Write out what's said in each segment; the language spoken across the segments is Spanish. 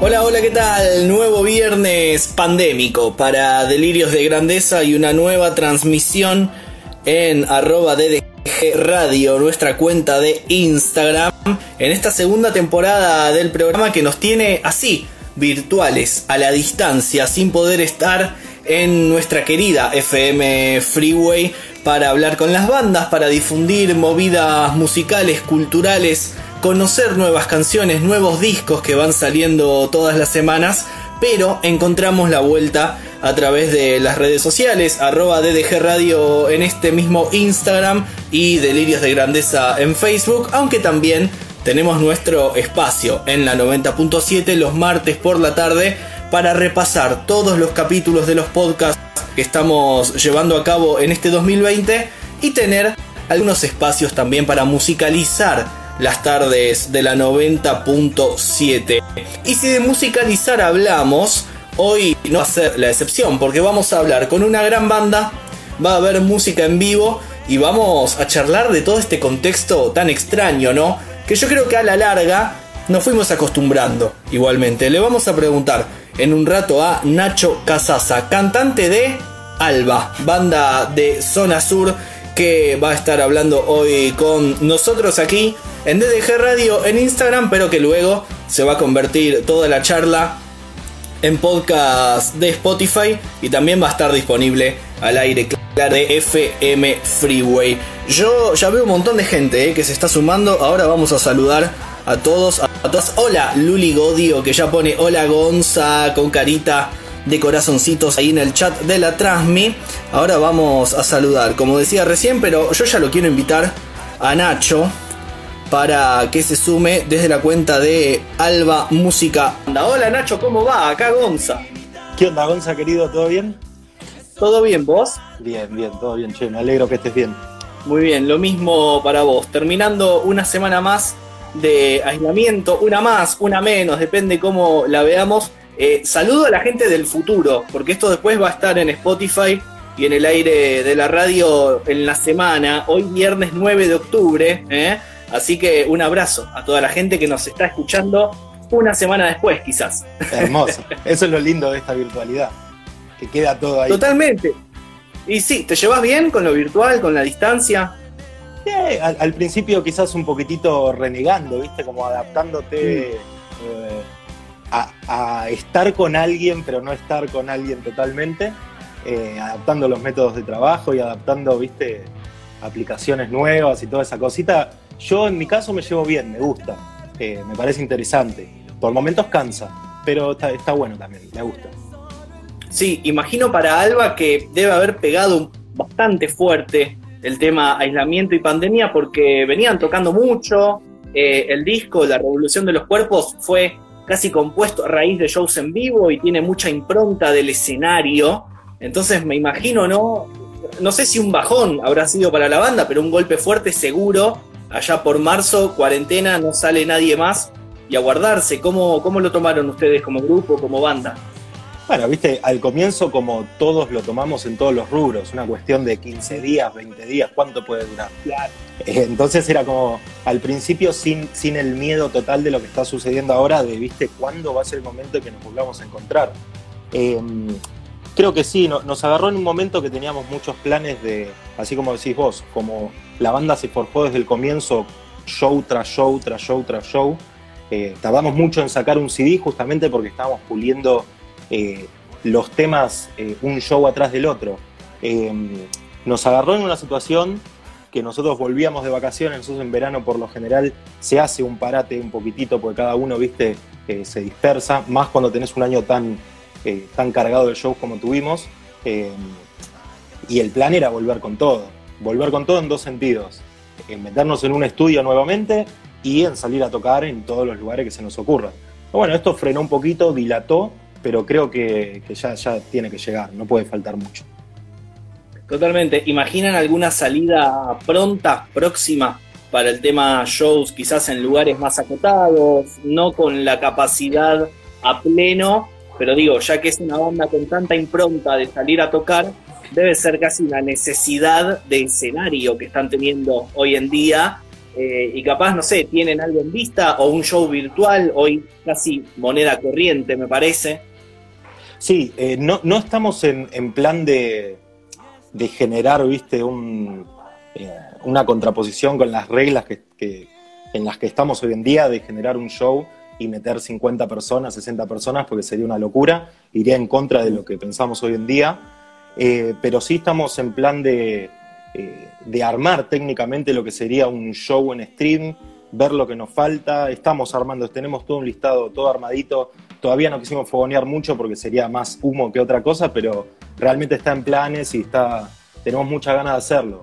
Hola, hola, ¿qué tal? Nuevo viernes pandémico para Delirios de Grandeza y una nueva transmisión en arroba DDG Radio, nuestra cuenta de Instagram, en esta segunda temporada del programa que nos tiene así, virtuales, a la distancia, sin poder estar en nuestra querida FM Freeway para hablar con las bandas, para difundir movidas musicales, culturales, conocer nuevas canciones, nuevos discos que van saliendo todas las semanas, pero encontramos la vuelta a través de las redes sociales, arroba DDG Radio en este mismo Instagram y Delirios de Grandeza en Facebook, aunque también tenemos nuestro espacio en la 90.7 los martes por la tarde para repasar todos los capítulos de los podcasts que estamos llevando a cabo en este 2020 y tener algunos espacios también para musicalizar las tardes de la 90.7. Y si de musicalizar hablamos, hoy no va a ser la excepción, porque vamos a hablar con una gran banda, va a haber música en vivo y vamos a charlar de todo este contexto tan extraño, ¿no? Que yo creo que a la larga nos fuimos acostumbrando igualmente. Le vamos a preguntar en un rato a Nacho Casasa, cantante de Alba, banda de Zona Sur, que va a estar hablando hoy con nosotros aquí en DDG Radio en Instagram, pero que luego se va a convertir toda la charla en podcast de Spotify y también va a estar disponible al aire claro de FM Freeway. Yo ya veo un montón de gente eh, que se está sumando. Ahora vamos a saludar a todos, a todos. Hola Luli Godio que ya pone hola Gonza con carita de corazoncitos ahí en el chat de la Transmi. Ahora vamos a saludar, como decía recién, pero yo ya lo quiero invitar a Nacho para que se sume desde la cuenta de Alba Música. Hola Nacho, ¿cómo va? Acá Gonza. ¿Qué onda Gonza querido? ¿Todo bien? ¿Todo bien vos? Bien, bien, todo bien, che, me alegro que estés bien. Muy bien, lo mismo para vos. Terminando una semana más de aislamiento, una más, una menos, depende cómo la veamos. Eh, saludo a la gente del futuro, porque esto después va a estar en Spotify y en el aire de la radio en la semana, hoy viernes 9 de octubre. ¿eh? Así que un abrazo a toda la gente que nos está escuchando una semana después, quizás. Hermoso. Eso es lo lindo de esta virtualidad, que queda todo ahí. Totalmente. Y sí, ¿te llevas bien con lo virtual, con la distancia? Sí, al, principio quizás un poquitito renegando, ¿viste? Como adaptándote eh, a, estar con alguien, pero no estar con alguien totalmente. Eh, adaptando los métodos de trabajo y adaptando, ¿viste? Aplicaciones nuevas y toda esa cosita yo en mi caso me llevo bien, me gusta, eh, me parece interesante. Por momentos cansa, pero está, bueno también, me gusta. Sí, imagino para Alba que debe haber pegado bastante fuerte el tema aislamiento y pandemia porque venían tocando mucho. Eh, el disco La Revolución de los Cuerpos fue casi compuesto a raíz de shows en vivo y tiene mucha impronta del escenario. Entonces me imagino, ¿no? No sé si un bajón habrá sido para la banda, pero un golpe fuerte seguro allá por marzo, cuarentena, no sale nadie más y a guardarse. ¿Cómo, cómo lo tomaron ustedes como grupo, como banda? Bueno, viste, al comienzo como todos lo tomamos en todos los rubros, una cuestión de 15 días, 20 días, ¿cuánto puede durar? Claro. Entonces era como al principio sin, sin el miedo total de lo que está sucediendo ahora, de, viste, cuándo va a ser el momento en que nos volvamos a encontrar. Em, creo que sí, nos agarró en un momento que teníamos muchos planes de, así como decís vos, como la banda se forjó desde el comienzo, show tras show, tras show, tras show. Eh, tardamos mucho en sacar un CD justamente porque estábamos puliendo eh, los temas eh, un show atrás del otro. nos agarró en una situación que nosotros volvíamos de vacaciones, nosotros en verano por lo general se hace un parate un poquitito porque cada uno, viste, se dispersa, más cuando tenés un año tan eh, tan cargado de shows como tuvimos. Eh, y el plan era volver con todo. Volver con todo en dos sentidos. En meternos en un estudio nuevamente y en salir a tocar en todos los lugares que se nos ocurran. Bueno, esto frenó un poquito, dilató, pero creo que, ya, ya tiene que llegar, no puede faltar mucho. Totalmente. ¿Imaginan alguna salida pronta, próxima, para el tema shows, quizás en lugares más acotados, no con la capacidad a pleno, pero digo, ya que es una banda con tanta impronta de salir a tocar, debe ser casi una necesidad de escenario que están teniendo hoy en día, eh, y capaz, no sé, tienen algo en vista o un show virtual, hoy casi moneda corriente, me parece. Sí, eh, no, no, estamos en, plan de, generar, viste, un, eh, una contraposición con las reglas que, en las que estamos hoy en día, de generar un show y meter 50 personas, 60 personas, porque sería una locura, iría en contra de lo que pensamos hoy en día, pero sí estamos en plan de, eh, de armar técnicamente lo que sería un show en stream, ver lo que nos falta. Estamos armando, tenemos todo un listado, todo armadito. Todavía no quisimos fogonear mucho porque sería más humo que otra cosa, pero realmente está en planes y está, tenemos mucha ganas de hacerlo.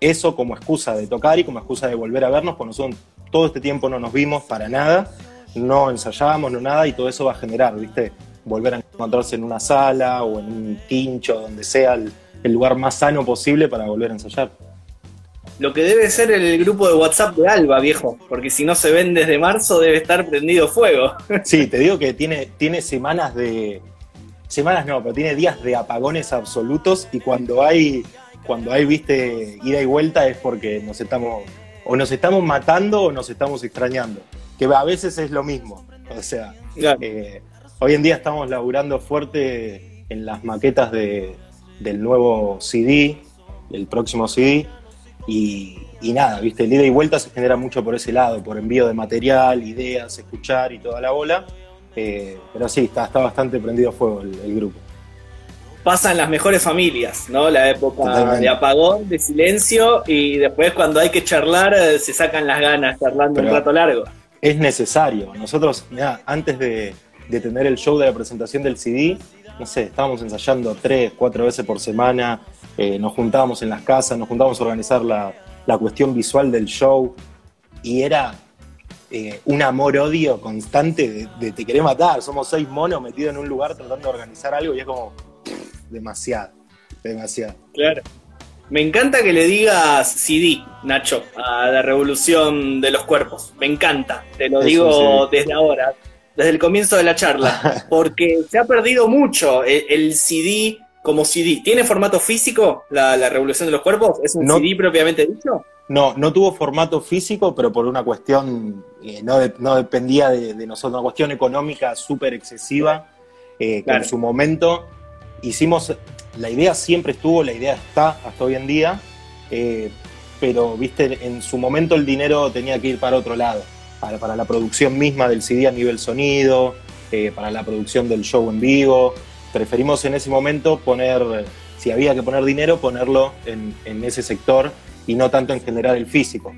Eso como excusa de tocar y como excusa de volver a vernos, porque nosotros todo este tiempo no nos vimos para nada, no ensayábamos, no nada, y todo eso va a generar, ¿viste? Volver a encontrarse en una sala o en un quincho, donde sea el, el lugar más sano posible para volver a ensayar. Lo que debe ser el grupo de WhatsApp de Alba, viejo, porque si no se ven desde marzo debe estar prendido fuego. Sí, te digo que tiene, tiene semanas de. Semanas no, pero tiene días de apagones absolutos y cuando hay, cuando hay, viste, ida y vuelta es porque nos estamos, o nos estamos matando o nos estamos extrañando, que a veces es lo mismo. O sea, eh, hoy en día estamos laburando fuerte en las maquetas de, del nuevo CD, el próximo CD, y, nada, viste, el ida y vuelta se genera mucho por ese lado, por envío de material, ideas, escuchar y toda la bola, eh, pero sí, está, está bastante prendido fuego el, grupo. Pasan las mejores familias, ¿no? La época de apagón, de silencio, y después cuando hay que charlar eh, se sacan las ganas charlando un rato largo. Es necesario. Nosotros, antes de, de tener el show de la presentación del CD, no sé, estábamos ensayando tres, cuatro veces por semana, eh, nos juntábamos en las casas, nos juntábamos a organizar la, cuestión visual del show y era eh, un amor-odio constante de, te querés matar, somos seis monos metidos en un lugar tratando de organizar algo y es como demasiado, demasiado. Claro. Me encanta que le digas CD, Nacho, a la revolución de los cuerpos. Me encanta, te lo digo desde ahora desde el comienzo de la charla, porque se ha perdido mucho el, CD como CD. ¿Tiene formato físico la, Revolución de los Cuerpos? ¿Es un CD propiamente dicho? No, no tuvo formato físico, pero por una cuestión, eh, no, no, dependía de, nosotros, una cuestión económica súper excesiva, eh, que en su momento hicimos, la idea siempre estuvo, la idea está hasta hoy en día, eh, pero viste, en su momento el dinero tenía que ir para otro lado para, la producción misma del CD a nivel sonido, para la producción del show en vivo. Preferimos en ese momento poner, si había que poner dinero, ponerlo en, ese sector y no tanto en generar el físico.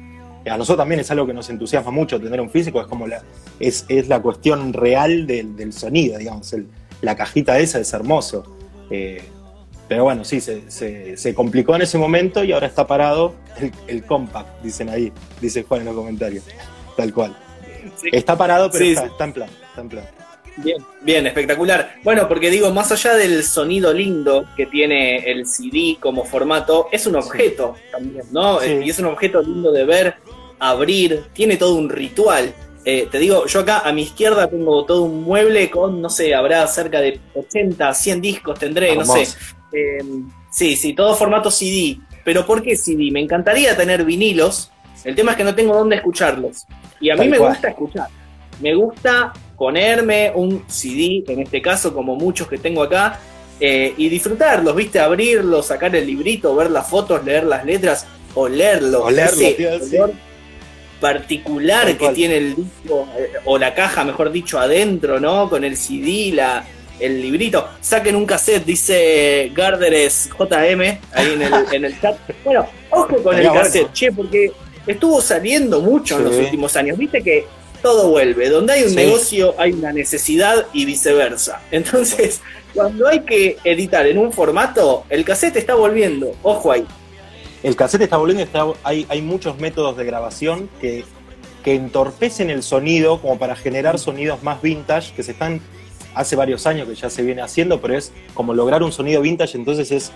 A nosotros también es algo que nos entusiasma mucho tener un físico, es como la, es, la cuestión real del, sonido, digamos, la cajita esa es hermoso. Eh, pero bueno, sí, se, complicó en ese momento y ahora está parado el, el compact, dicen ahí, dice Juan en los comentarios tal cual. Está parado, pero está, en plan, está en plan. Bien, bien, espectacular. Bueno, porque digo, más allá del sonido lindo que tiene el CD como formato, es un objeto también, ¿no? Y es un objeto lindo de ver, abrir, tiene todo un ritual. Eh, te digo, yo acá a mi izquierda tengo todo un mueble con, no sé, habrá cerca de 80, 100 discos, tendré, no sé. Em, sí, sí, todo formato CD. Pero ¿por qué CD? Me encantaría tener vinilos. El tema es que no tengo dónde escucharlos. Y a mí me gusta escuchar. Me gusta ponerme un CD, en este caso, como muchos que tengo acá, eh, y disfrutarlos, ¿viste? Abrirlo, sacar el librito, ver las fotos, leer las letras, o leerlo. particular que tiene el disco, eh, o la caja, mejor dicho, adentro, ¿no? Con el CD, la, el librito. Saquen un cassette, dice Garderes JM, ahí en el, en el chat. Bueno, ojo con el cassette, che, porque estuvo saliendo mucho en los últimos años. Viste que todo vuelve. Donde hay un negocio hay una necesidad y viceversa. Entonces, cuando hay que editar en un formato, el cassette está volviendo. Ojo ahí. El cassette está volviendo, hay, hay muchos métodos de grabación que, que entorpecen el sonido como para generar sonidos más vintage que se están hace varios años que ya se viene haciendo, pero es como lograr un sonido vintage, entonces es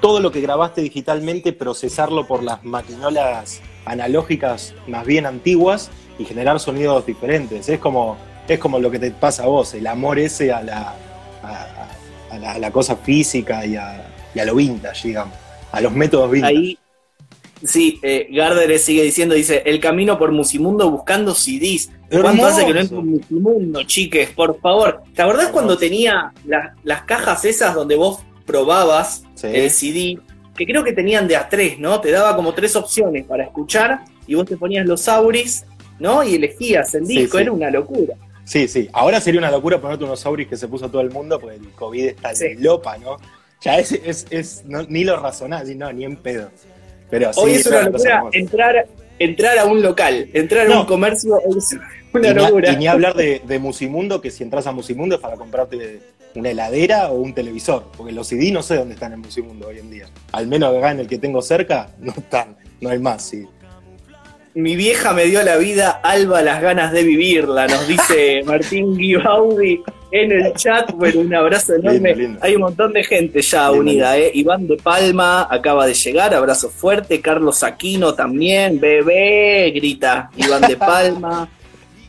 todo lo que grabaste digitalmente, procesarlo por las maquinolas analógicas más bien antiguas y generar sonidos diferentes. Es como, es como lo que te pasa a vos, el amor ese a la, a, la, cosa física y a, lo vintage, digamos, a los métodos vintage. Ahí Sí, eh, Gardner sigue diciendo, dice, el camino por Musimundo buscando CDs. ¿Cuánto hace que no entro en Musimundo, chiques? Por favor. ¿Te acordás cuando tenía las cajas esas donde vos probabas el CD? Que creo que tenían de a tres, ¿no? Te daba como tres opciones para escuchar y vos te ponías los auris, ¿no? Y elegías el disco, era una locura. Sí, sí. Ahora sería una locura ponerte unos auris que se puso todo el mundo porque el COVID está en lopa, ¿no? Ya es, es, ni lo razonás, no, ni en pedo. Pero Hoy es una locura entrar, entrar a un local, entrar a un comercio es una locura. y ni hablar de, Musimundo, que si entras a Musimundo es para comprarte una heladera o un televisor, porque los CD no sé dónde están en Musimundo hoy en día. Al menos acá en el que tengo cerca, no están, no hay más, sí. Mi vieja me dio la vida, Alba las ganas de vivirla, nos dice Martín Gibaudi en el chat. Bueno, un abrazo enorme. Hay un montón de gente ya unida, ¿eh? Iván de Palma acaba de llegar, abrazo fuerte. Carlos Aquino también, bebé, grita Iván de Palma.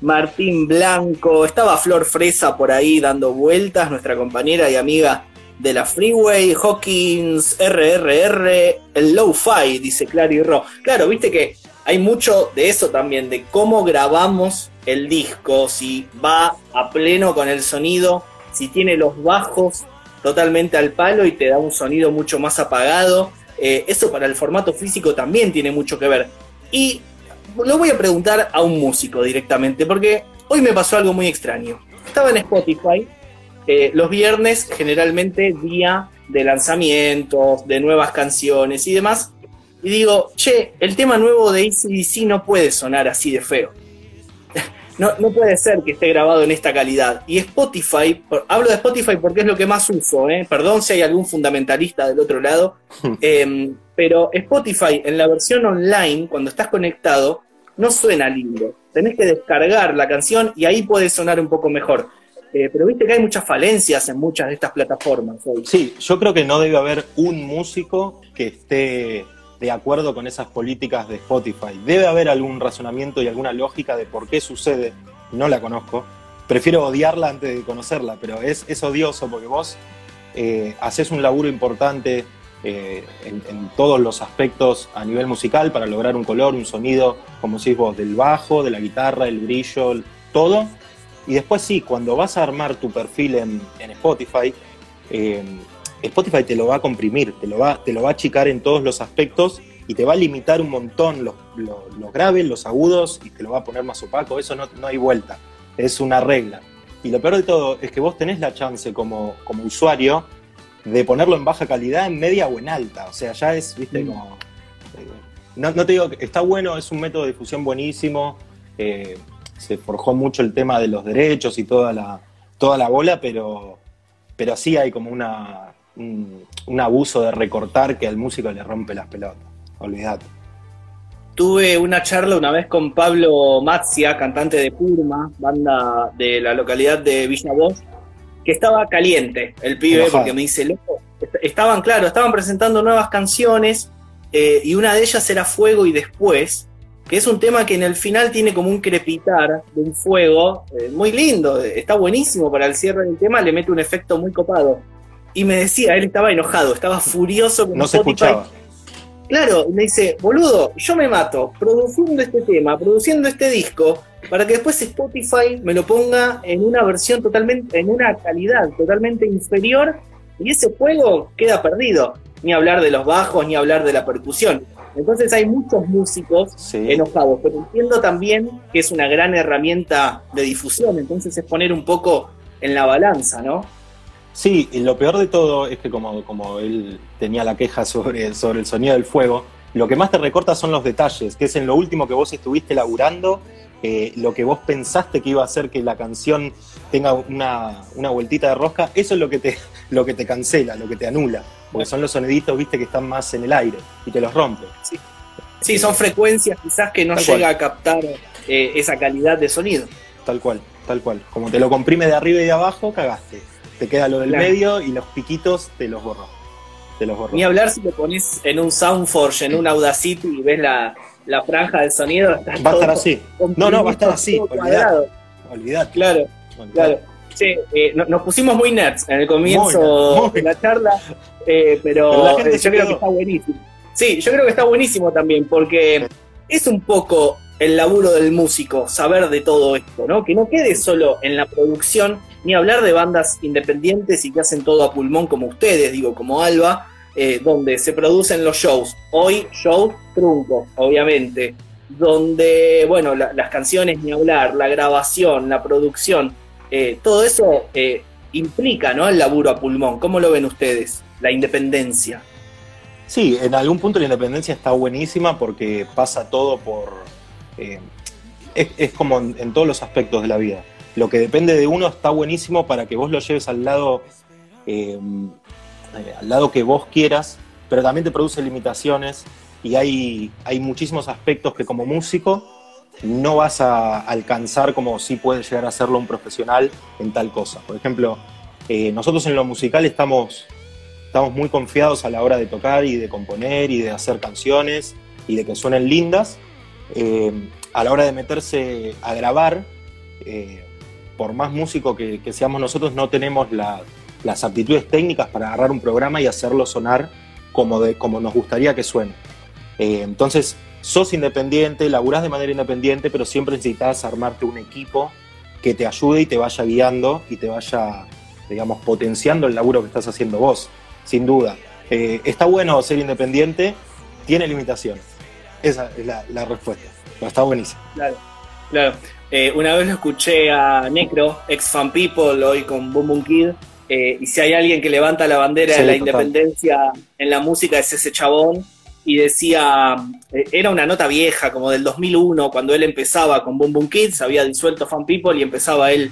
Martín Blanco, estaba Flor Fresa por ahí dando vueltas, nuestra compañera y amiga de la Freeway, Hawkins, RRR, el Low-Fi, dice Clary Ro. Claro, viste que hay mucho de eso también, de cómo grabamos el disco, si va a pleno con el sonido, si tiene los bajos totalmente al palo y te da un sonido mucho más apagado. Eh, eso para el formato físico también tiene mucho que ver. Y lo voy a preguntar a un músico directamente, porque hoy me pasó algo muy extraño. Estaba en Spotify, eh, los viernes generalmente día de lanzamientos, de nuevas canciones y demás, y digo, che, el tema nuevo de ACDC no puede sonar así de feo. No, no, puede ser que esté grabado en esta calidad. Y Spotify, hablo de Spotify porque es lo que más uso, ¿eh? perdón si hay algún fundamentalista del otro lado, em, pero Spotify en la versión online, cuando estás conectado, no suena lindo. Tenés que descargar la canción y ahí puede sonar un poco mejor. Eh, pero viste que hay muchas falencias en muchas de estas plataformas. Sí, yo creo que no debe haber un músico que esté de acuerdo con esas políticas de Spotify. Debe haber algún razonamiento y alguna lógica de por qué sucede, no la conozco. Prefiero odiarla antes de conocerla, pero es, es odioso porque vos eh, haces un laburo importante eh, en, todos los aspectos a nivel musical para lograr un color, un sonido, como decís vos, del bajo, de la guitarra, el brillo, todo. Y después sí, cuando vas a armar tu perfil en, Spotify, eh, Spotify te lo va a comprimir, te lo va, te lo va a achicar en todos los aspectos y te va a limitar un montón los, graves, los agudos y te lo va a poner más opaco. Eso no, hay vuelta, es una regla. Y lo peor de todo es que vos tenés la chance como, como usuario de ponerlo en baja calidad, en media o en alta. O sea, ya es, viste, mm. como. Eh, no, te digo que está bueno, es un método de difusión buenísimo. Eh, se forjó mucho el tema de los derechos y toda la, toda la bola, pero, pero sí hay como una, un, abuso de recortar que al músico le rompe las pelotas. Olvídate. Tuve una charla una vez con Pablo Matzia, cantante de Purma, banda de la localidad de Villa que estaba caliente el pibe, porque me dice, loco, estaban, claro, estaban presentando nuevas canciones eh, y una de ellas era Fuego y Después, que es un tema que en el final tiene como un crepitar de un fuego, eh, muy lindo, está buenísimo para el cierre del tema, le mete un efecto muy copado y me decía, él estaba enojado, estaba furioso con No se escuchaba. Claro, me dice, boludo, yo me mato produciendo este tema, produciendo este disco, para que después Spotify me lo ponga en una versión totalmente, en una calidad totalmente inferior, y ese juego queda perdido. Ni hablar de los bajos, ni hablar de la percusión. Entonces hay muchos músicos enojados, pero entiendo también que es una gran herramienta de difusión, entonces es poner un poco en la balanza, ¿no? Sí, y lo peor de todo es que como, como él tenía la queja sobre, sobre el sonido del fuego, lo que más te recorta son los detalles, que es en lo último que vos estuviste laburando, eh, lo que vos pensaste que iba a hacer que la canción tenga una, una, vueltita de rosca, eso es lo que, te, lo que te cancela, lo que te anula, porque son los soniditos, viste, que están más en el aire y te los rompe. Sí, sí son frecuencias quizás que no llega a captar eh, esa calidad de sonido. Tal cual, tal cual. Como te lo comprime de arriba y de abajo, cagaste te queda lo del medio y los piquitos te los borro. Te los borro. Ni hablar si te pones en un Soundforge, en un Audacity y ves la, franja del sonido. Va a estar así. No, no, va a estar así. Olvidad. Claro, claro. Sí, eh, nos pusimos muy nerds en el comienzo de la charla, eh, pero, yo creo que está buenísimo. Sí, yo creo que está buenísimo también, porque es un poco el laburo del músico, saber de todo esto, ¿no? Que no quede solo en la producción, ni hablar de bandas independientes y que hacen todo a pulmón como ustedes, digo, como Alba, eh, donde se producen los shows. Hoy, show trunco, obviamente. Donde, bueno, las canciones ni hablar, la grabación, la producción, eh, todo eso eh, implica, ¿no? El laburo a pulmón. ¿Cómo lo ven ustedes? La independencia. Sí, en algún punto la independencia está buenísima porque pasa todo por... es, como en todos los aspectos de la vida lo que depende de uno está buenísimo para que vos lo lleves al lado, eh, al lado que vos quieras, pero también te produce limitaciones y hay, hay muchísimos aspectos que como músico no vas a alcanzar como si puede llegar a hacerlo un profesional en tal cosa. Por ejemplo, eh, nosotros en lo musical estamos, estamos muy confiados a la hora de tocar y de componer y de hacer canciones y de que suenen lindas. Eh, a la hora de meterse a grabar, por más músico que, seamos nosotros, no tenemos las aptitudes técnicas para agarrar un programa y hacerlo sonar como, de, como nos gustaría que suene. Eh, entonces, sos independiente, laburás de manera independiente, pero siempre necesitas armarte un equipo que te ayude y te vaya guiando y te vaya, digamos, potenciando el laburo que estás haciendo vos, sin duda. Eh, está bueno ser independiente, tiene limitaciones. Esa es la, la respuesta. Pero está buenísimo. Claro, claro. Eh, una vez lo escuché a Necro, ex Fan People, hoy con Boom Boom Kid, eh, y si hay alguien que levanta la bandera de la independencia en la música es ese chabón, y decía, eh, era una nota vieja, como del 2001, cuando él empezaba con Boom Boom Kids, había disuelto Fan People y empezaba él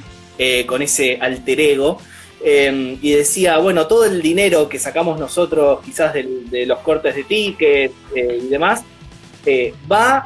con ese alter ego. Em, y decía, bueno, todo el dinero que sacamos nosotros, quizás de, los cortes de tickets y demás, va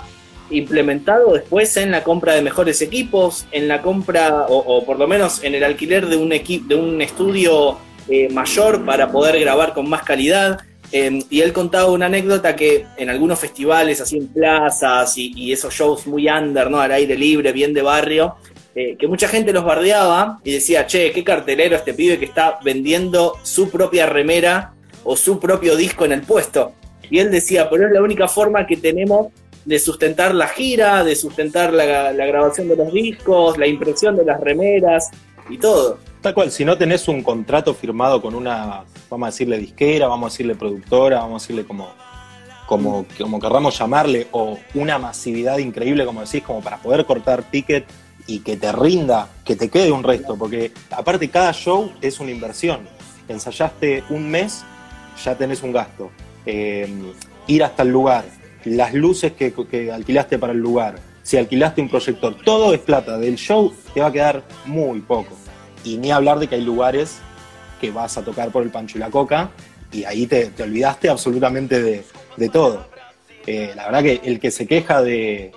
implementado después en la compra de mejores equipos, en la compra, o, por lo menos en el alquiler de un, de un estudio eh, mayor para poder grabar con más calidad. Em, y él contaba una anécdota que en algunos festivales, así en plazas y, esos shows muy under, ¿no? Al aire libre, bien de barrio, eh, que mucha gente los bardeaba y decía, che, qué cartelero este pibe que está vendiendo su propia remera o su propio disco en el puesto. Y él decía, pero es la única forma que tenemos de sustentar la gira, de sustentar la, grabación de los discos, la impresión de las remeras y todo. Tal cual, si no tenés un contrato firmado con una, vamos a decirle disquera, vamos a decirle productora, vamos a decirle como, como, como querramos llamarle, o una masividad increíble, como decís, como para poder cortar ticket y que te rinda, que te quede un resto, porque aparte cada show es una inversión. Ensayaste un mes, ya tenés un gasto. Eh, ir hasta el lugar, las luces que, alquilaste para el lugar, si alquilaste un proyector, todo es plata. Del show te va a quedar muy poco. Y ni hablar de que hay lugares que vas a tocar por el pancho y la coca y ahí te, olvidaste absolutamente de, todo. Eh, la verdad que el que se queja de,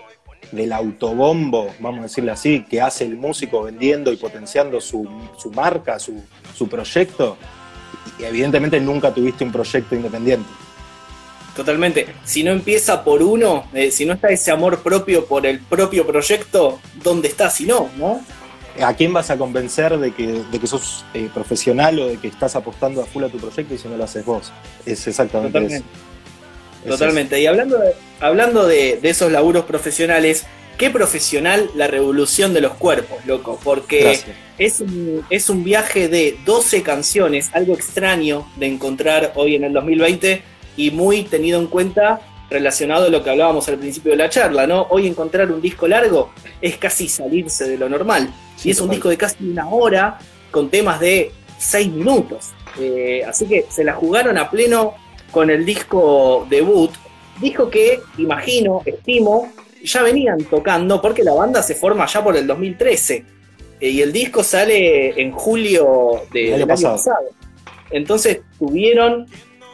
del autobombo, vamos a decirle así, que hace el músico vendiendo y potenciando su, marca, su, su proyecto, evidentemente nunca tuviste un proyecto independiente. Totalmente. Si no empieza por uno, eh, si no está ese amor propio por el propio proyecto, ¿dónde está si no? ¿no? ¿A quién vas a convencer de que, de que sos eh, profesional o de que estás apostando a full a tu proyecto y si no lo haces vos? Es exactamente Totalmente. eso. Totalmente. Y hablando, de, hablando de, esos laburos profesionales, qué profesional la revolución de los cuerpos, loco, porque es un, es un viaje de 12 canciones, algo extraño de encontrar hoy en el 2020 y muy tenido en cuenta relacionado a lo que hablábamos al principio de la charla, ¿no? Hoy encontrar un disco largo es casi salirse de lo normal. y es un disco de casi una hora con temas de seis minutos. Eh, así que se la jugaron a pleno con el disco debut. Disco que, imagino, estimo, ya venían tocando porque la banda se forma ya por el 2013. Eh, y el disco sale en julio del año pasado. Entonces tuvieron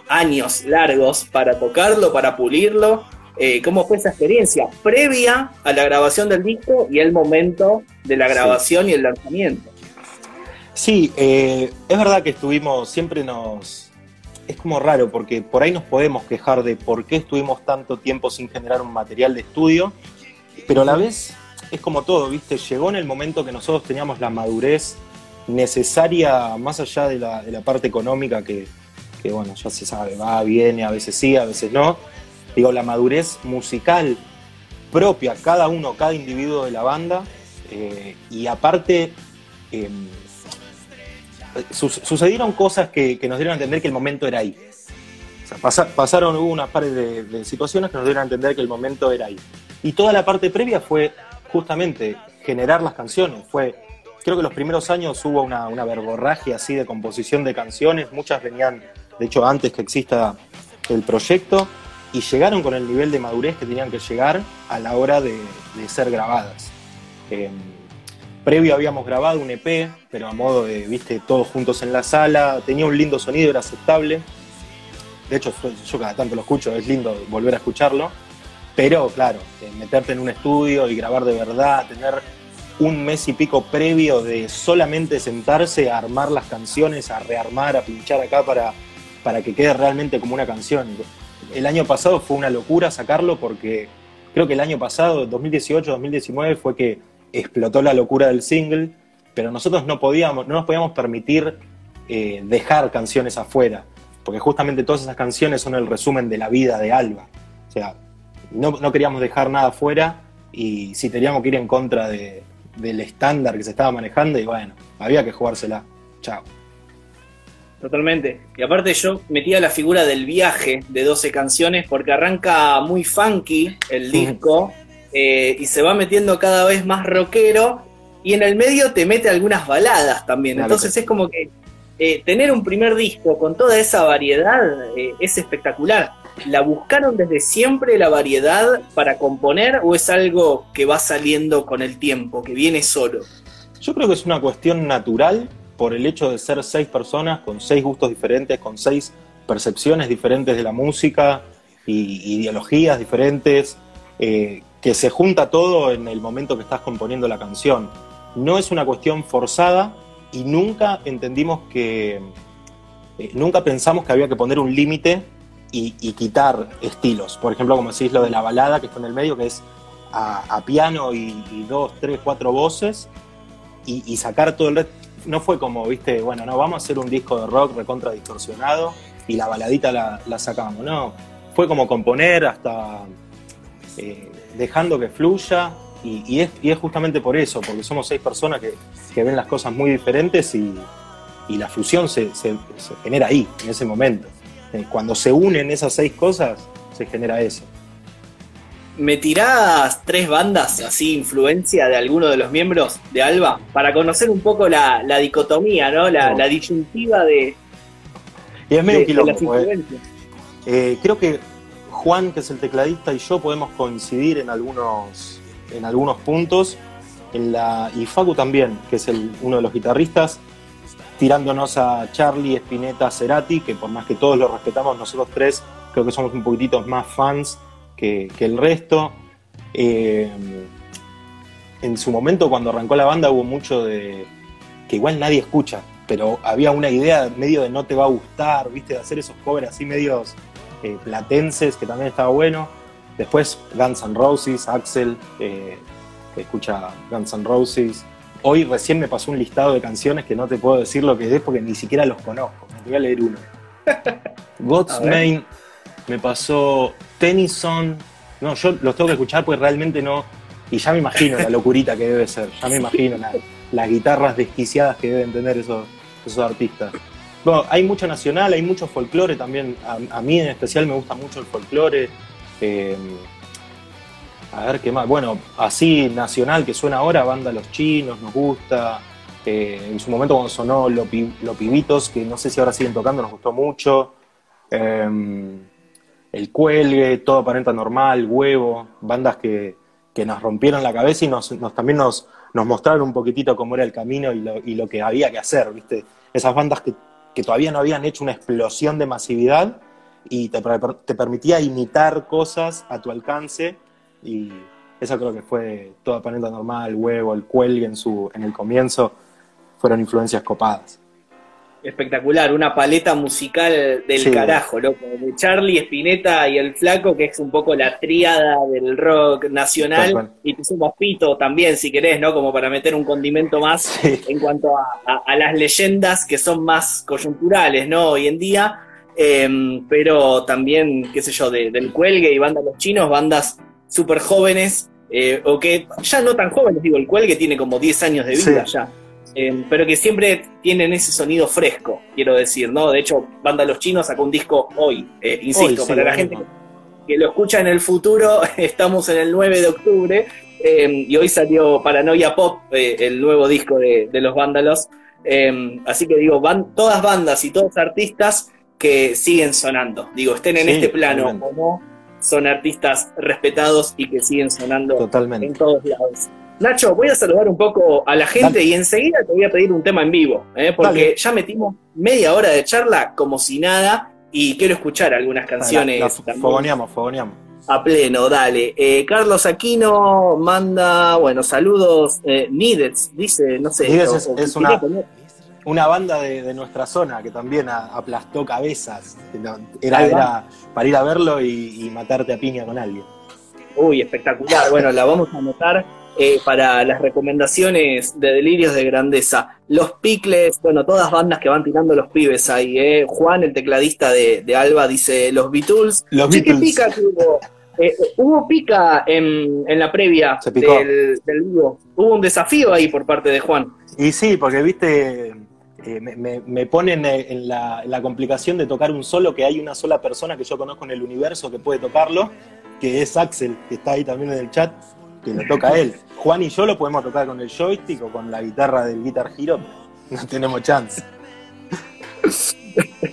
años largos para tocarlo, para pulirlo. Eh, ¿Cómo fue esa experiencia previa a la grabación del disco y el momento de la grabación y el lanzamiento? Sí, eh, es verdad que estuvimos, siempre nos... Es como raro porque por ahí nos podemos quejar de por qué estuvimos tanto tiempo sin generar un material de estudio, pero a la vez es como todo, ¿viste? Llegó en el momento que nosotros teníamos la madurez necesaria, más allá de la parte económica que, bueno, ya se sabe, va, viene, a veces sí, a veces no. digo, la madurez musical propia, cada uno, cada individuo de la banda, eh, y aparte em, sucedieron cosas que, nos dieron a entender que el momento era ahí. pasaron, hubo unas pares de, situaciones que nos dieron a entender que el momento era ahí. Y toda la parte previa fue justamente generar las canciones, fue creo que los primeros años hubo una, una verborragia así de composición de canciones, muchas venían, de hecho, antes que exista el proyecto, y llegaron con el nivel de madurez que tenían que llegar a la hora de, ser grabadas. Em, previo habíamos grabado un EP, pero a modo de, viste, todos juntos en la sala, tenía un lindo sonido, era aceptable. De hecho, yo cada tanto lo escucho, es lindo volver a escucharlo. Pero claro, eh, meterte en un estudio y grabar de verdad, tener un mes y pico previo de solamente sentarse a armar las canciones, a rearmar, a pinchar acá para, para que quede realmente como una canción. El año pasado fue una locura sacarlo porque creo que el año pasado, 2018-2019, fue que explotó la locura del single, pero nosotros no podíamos, no nos podíamos permitir eh, dejar canciones afuera, porque justamente todas esas canciones son el resumen de la vida de Alba. O sea, no, queríamos dejar nada afuera y si teníamos que ir en contra de, del estándar que se estaba manejando y bueno, había que jugársela. Chao. Totalmente. Y aparte yo metía la figura del viaje de 12 canciones porque arranca muy funky el disco eh, y se va metiendo cada vez más rockero y en el medio te mete algunas baladas también. Entonces es como que eh, tener un primer disco con toda esa variedad eh, es espectacular. ¿La buscaron desde siempre la variedad para componer o es algo que va saliendo con el tiempo, que viene solo? Yo creo que es una cuestión natural por el hecho de ser seis personas con seis gustos diferentes, con seis percepciones diferentes de la música y ideologías diferentes, eh, que se junta todo en el momento que estás componiendo la canción. No es una cuestión forzada y nunca entendimos que, eh, nunca pensamos que había que poner un límite y, quitar estilos. Por ejemplo, como decís lo de la balada que está en el medio, que es a, piano y, dos, tres, cuatro voces, y, sacar todo el resto. No fue como, viste, bueno, no, vamos a hacer un disco de rock recontra distorsionado y la baladita la, sacamos. No, fue como componer hasta eh, dejando que fluya. Y, es, justamente por eso, porque somos seis personas que, ven las cosas muy diferentes y, la fusión se genera ahí, en ese momento. Eh, cuando se unen esas seis cosas, se genera eso. ¿Me tirás tres bandas así, influencia de alguno de los miembros de Alba? Para conocer un poco la, dicotomía, ¿no? La, disyuntiva de. Y es medio quilombo, eh. Eh, creo que Juan, que es el tecladista, y yo podemos coincidir en algunos, en algunos puntos. En la, y Facu también, que es el, uno de los guitarristas tirándonos a Charlie, Spinetta, Cerati, que por más que todos lo respetamos, nosotros tres creo que somos un poquitito más fans que, el resto. Eh, en su momento, cuando arrancó la banda, hubo mucho de que igual nadie escucha, pero había una idea medio de no te va a gustar, viste, de hacer esos covers así medios eh, platenses, que también estaba bueno. Después Guns N' Roses, Axel, eh, que escucha Guns N' Roses, Hoy recién me pasó un listado de canciones que no te puedo decir lo que es porque ni siquiera los conozco. Me voy a leer uno. God's Main me pasó Tennyson. No, yo los tengo que escuchar porque realmente no. Y ya me imagino la locurita que debe ser. Ya me imagino las guitarras desquiciadas que deben tener esos, esos artistas. Bueno, hay mucho nacional, hay mucho folclore también. A, mí en especial me gusta mucho el folclore. Eh, a ver qué más. Bueno, así nacional que suena ahora, banda Los Chinos, nos gusta. Eh, en su momento cuando sonó Los Pibitos, que no sé si ahora siguen tocando, nos gustó mucho. Em, el Cuelgue, Todo Aparenta Normal, Huevo, bandas que, nos rompieron la cabeza y nos, también nos, nos, mostraron un poquitito cómo era el camino y lo, que había que hacer, ¿viste? Esas bandas que, todavía no habían hecho una explosión de masividad y te, te permitía imitar cosas a tu alcance y esa creo que fue toda paneta normal, huevo, el cuelgue en, su, en el comienzo, fueron influencias copadas. Espectacular, una paleta musical del carajo, loco. De Charlie, Spinetta y el Flaco, que es un poco la tríada del rock nacional. Y pusimos Pito también, si querés, ¿no? Como para meter un condimento más en cuanto a, las leyendas que son más coyunturales, ¿no? Hoy en día. Em, pero también, qué sé yo, del cuelgue y bandas los chinos, bandas súper jóvenes, eh, o que ya no tan jóvenes, digo, el cuelgue tiene como 10 años de vida ya, em, pero que siempre tienen ese sonido fresco, quiero decir, ¿no? De hecho, Banda Los Chinos sacó un disco hoy, eh, insisto, para la gente que, lo escucha en el futuro, estamos en el 9 de octubre, em, y hoy salió Paranoia Pop, eh, el nuevo disco de, de los Vándalos. así que digo, van todas bandas y todos artistas que siguen sonando. Digo, estén en este plano o no, son artistas respetados y que siguen sonando totalmente. en todos lados. Nacho, voy a saludar un poco a la gente y enseguida te voy a pedir un tema en vivo, ¿eh? porque ya metimos media hora de charla como si nada y quiero escuchar algunas canciones. fogoneamos, fogoneamos. A pleno, dale. Eh, Carlos Aquino manda, bueno, saludos. Eh, dice, no sé. es, una, una banda de, nuestra zona que también aplastó cabezas. Era, para ir a verlo y, matarte a piña con alguien. Uy, espectacular. Bueno, la vamos a anotar eh, para las recomendaciones de Delirios de Grandeza. Los Picles, bueno, todas bandas que van tirando los pibes ahí. Eh. Juan, el tecladista de, Alba, dice los Beatles. Los Beatles. pica hubo? Eh, hubo pica en, la previa del, del vivo. Hubo un desafío ahí por parte de Juan. Y sí, porque viste, eh, me, ponen en la, complicación de tocar un solo, que hay una sola persona que yo conozco en el universo que puede tocarlo, que es Axel, que está ahí también en el chat, que lo toca él. Juan y yo lo podemos tocar con el joystick o con la guitarra del Guitar Hero, no tenemos chance.